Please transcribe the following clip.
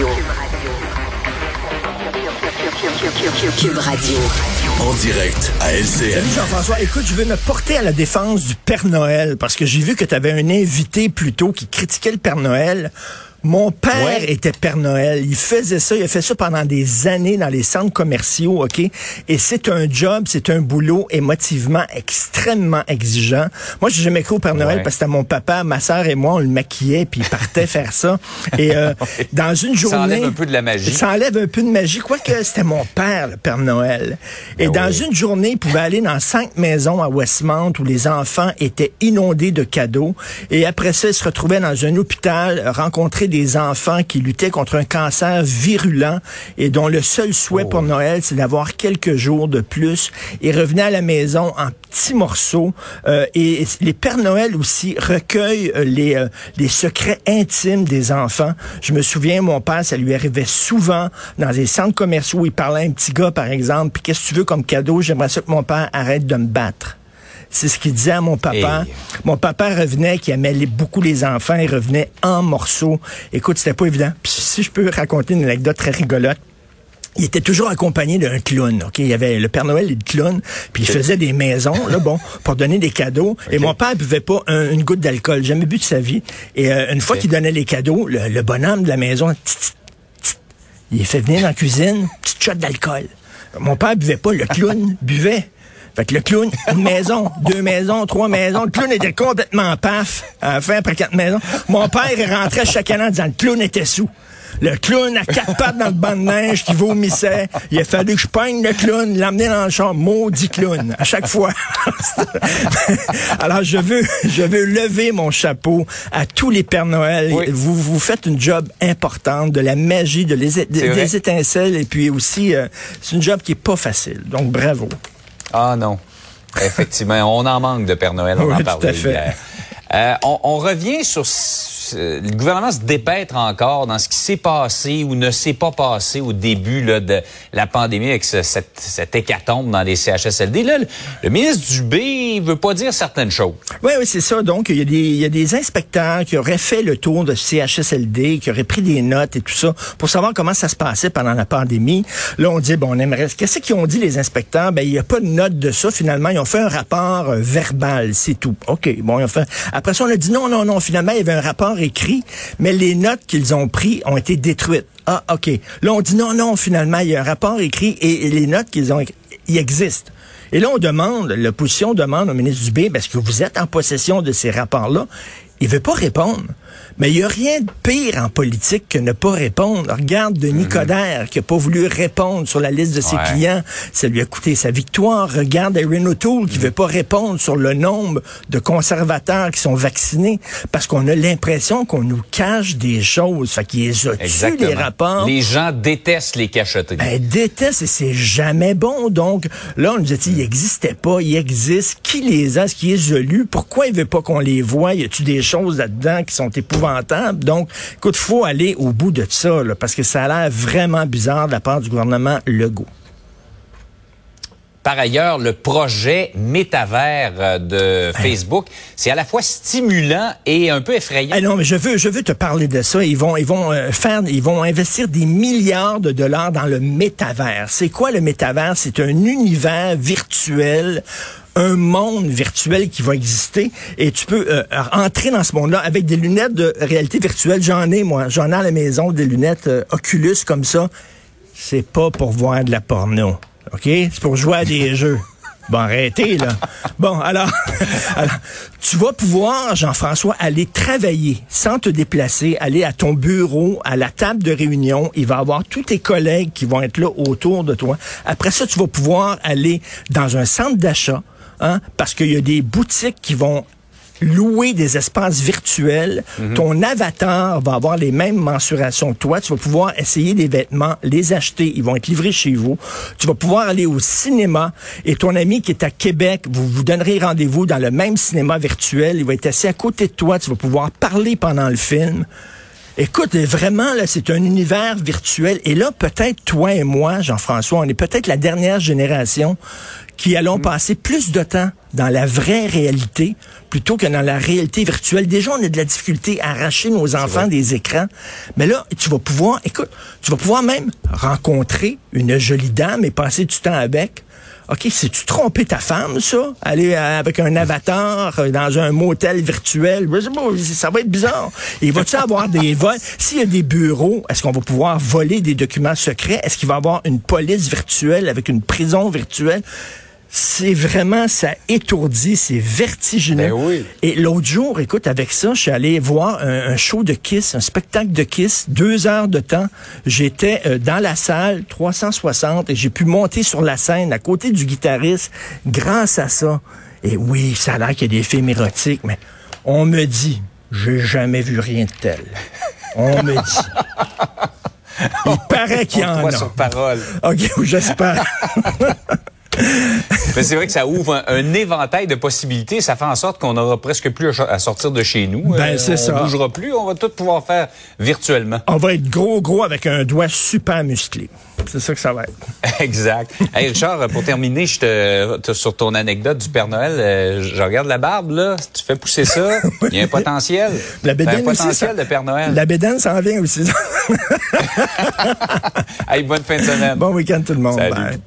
Radio. Cube Radio. En direct à LCN. Salut Jean-François. Écoute, je veux me porter à la défense du Père Noël parce que j'ai vu que tu avais un invité plus tôt qui critiquait le Père Noël. Mon père Ouais. était Père Noël. Il faisait ça. Il a fait ça pendant des années dans les centres commerciaux, OK? Et c'est un job, c'est un boulot émotivement extrêmement exigeant. Moi, j'ai jamais cru au Père Noël Ouais. parce que c'était mon papa, ma sœur et moi, on le maquillait puis il partait faire ça. Et euh, dans une journée... Ça enlève un peu de la magie. Ça enlève un peu de magie. Quoique c'était mon père, le Père Noël. Et Ben dans oui. une journée, il pouvait aller dans cinq maisons à Westmount où les enfants étaient inondés de cadeaux. Et après ça, il se retrouvait dans un hôpital, rencontrer des enfants qui luttaient contre un cancer virulent et dont le seul souhait pour Noël, c'est d'avoir quelques jours de plus. Il revenait à la maison en petits morceaux. Euh, et les Pères Noël aussi recueillent euh, les, euh, les secrets intimes des enfants. Je me souviens, mon père, ça lui arrivait souvent dans des centres commerciaux où il parlait à un petit gars, par exemple, puis qu'est-ce que tu veux comme cadeau? J'aimerais ça que mon père arrête de me battre. C'est ce qu'il disait à mon papa. Hey. Mon papa revenait, qui aimait les- beaucoup les enfants, il revenait en morceaux. Écoute, c'était pas évident. Puis si je peux raconter une anecdote très rigolote, il était toujours accompagné d'un clown. Ok, il y avait le Père Noël et le clown, puis il faisait des maisons, là, bon, pour donner des cadeaux. Et mon père buvait pas un- une goutte d'alcool, jamais bu de sa vie. Et euh, une fois qu'il donnait les cadeaux, le, le bonhomme de la maison, il fait venir dans la cuisine, petite shot d'alcool. Mon père buvait pas, le clown buvait. Fait que le clown, une maison, deux maisons, trois maisons. Le clown était complètement paf à la fin, après quatre maisons. Mon père, il rentrait chaque année en disant le clown était sous. Le clown à quatre pattes dans le banc de neige qui vomissait. Il a fallu que je peigne le clown, l'amener dans le champ. Maudit clown. À chaque fois. Alors, je veux, je veux lever mon chapeau à tous les Pères Noël. Oui. Vous, vous faites une job importante, de la magie, de les, des étincelles, et puis aussi, euh, c'est une job qui est pas facile. Donc, bravo. Ah non. Effectivement, on en manque de Père Noël, on Oui, en parlait hier. Euh, on, on revient sur le gouvernement se dépêtre encore dans ce qui s'est passé ou ne s'est pas passé au début de la pandémie avec ce- cette, hécatombe dans les CHSLD. Là, le, le ministre Dubé il veut pas dire certaines choses. Oui, oui, c'est ça. Donc, il y, a des, il y a des inspecteurs qui auraient fait le tour de CHSLD, qui auraient pris des notes et tout ça pour savoir comment ça se passait pendant la pandémie. Là, on dit, bon, on aimerait... Qu'est-ce qu'ils ont dit, les inspecteurs? Ben, il n'y a pas de note de ça. Finalement, ils ont fait un rapport euh, verbal, c'est tout. OK, bon, ils ont fait... Après ça, on a dit, non, non, non, finalement, il y avait un rapport écrit, mais les notes qu'ils ont prises ont été détruites. Ah, OK. Là, on dit, non, non, finalement, il y a un rapport écrit et, les notes qu'ils ont... Ils existent. Et là, on demande, l'opposition demande au ministre Dubé, ben, est-ce que vous êtes en possession de ces rapports-là? Il veut pas répondre. Mais il n'y a rien de pire en politique que ne pas répondre. Regarde Denis Coderre qui n'a pas voulu répondre sur la liste de ses Ouais. clients. Ça lui a coûté sa victoire. Regarde Erin O'Toole qui veut pas répondre sur le nombre de conservateurs qui sont vaccinés parce qu'on a l'impression qu'on nous cache des choses. Fait qu'il les les rapports. Les gens détestent les cacheteries. Ben, déteste et c'est jamais bon. Donc, là, on nous a dit, il n'existait pas, il existe. Qui les a? Est-ce qui les a lus? Pourquoi il veut pas qu'on les voit? Y a-tu des choses là-dedans qui sont épouvantables? Donc, écoute, faut aller au bout de ça, là, parce que ça a l'air vraiment bizarre de la part du gouvernement Legault. Par ailleurs, le projet métavers euh, de Facebook, c'est à la fois stimulant et un peu effrayant. Ah non, mais je veux, je veux te parler de ça. Ils vont, ils vont euh, faire, ils vont investir des milliards de dollars dans le métavers. C'est quoi le métavers? C'est un univers virtuel un monde virtuel qui va exister et tu peux euh, entrer dans ce monde-là avec des lunettes de réalité virtuelle. J'en ai, moi. J'en ai à la maison des lunettes euh, Oculus comme ça. C'est pas pour voir de la porno. OK? C'est pour jouer à des jeux. Bon, arrêtez, là. Bon, alors, alors, tu vas pouvoir, Jean-François, aller travailler sans te déplacer, aller à ton bureau, à la table de réunion. Il va y avoir tous tes collègues qui vont être là autour de toi. Après ça, tu vas pouvoir aller dans un centre d'achat, hein, parce qu'il y a des boutiques qui vont louer des espaces virtuels. Ton avatar va avoir les mêmes mensurations que toi. Tu vas pouvoir essayer des vêtements, les acheter. Ils vont être livrés chez vous. Tu vas pouvoir aller au cinéma et ton ami qui est à Québec, vous vous donnerez rendez-vous dans le même cinéma virtuel. Il va être assis à côté de toi. Tu vas pouvoir parler pendant le film. Écoute, vraiment, là, c'est un univers virtuel. Et là, peut-être toi et moi, Jean-François, on est peut-être la dernière génération qui allons passer plus de temps dans la vraie réalité plutôt que dans la réalité virtuelle. Déjà, on a de la difficulté à arracher nos enfants des écrans. Mais là, tu vas pouvoir, écoute, tu vas pouvoir même rencontrer une jolie dame et passer du temps avec. OK, si tu trompé ta femme, ça? Aller avec un avatar euh, dans un motel virtuel, ça va être bizarre. Et va-tu avoir des vols? S'il y a des bureaux, est-ce qu'on va pouvoir voler des documents secrets? Est-ce qu'il va y avoir une police virtuelle avec une prison virtuelle? C'est vraiment, ça étourdit, c'est vertigineux. Ben oui. Et l'autre jour, écoute, avec ça, je suis allé voir un, un, show de Kiss, un spectacle de Kiss, deux heures de temps. J'étais euh, dans la salle 360 et j'ai pu monter sur la scène à côté du guitariste grâce à ça. Et oui, ça a l'air qu'il y a des films érotiques, mais on me dit, j'ai jamais vu rien de tel. On me dit. Il paraît qu'il y en a. sur parole. OK, j'espère. Mais c'est vrai que ça ouvre un, un, éventail de possibilités. Ça fait en sorte qu'on n'aura presque plus à, sortir de chez nous. Ben, c'est on ça. On bougera plus. On va tout pouvoir faire virtuellement. On va être gros, gros avec un doigt super musclé. C'est ça que ça va être. exact. Hey Richard, pour terminer, je te, sur ton anecdote du Père Noël, euh, je regarde la barbe, là. Si tu fais pousser ça, il y a un potentiel. La bédaine un potentiel aussi, ça, de Père Noël. La bédaine s'en vient aussi. hey, bonne fin de semaine. Bon week-end tout le monde. Salut.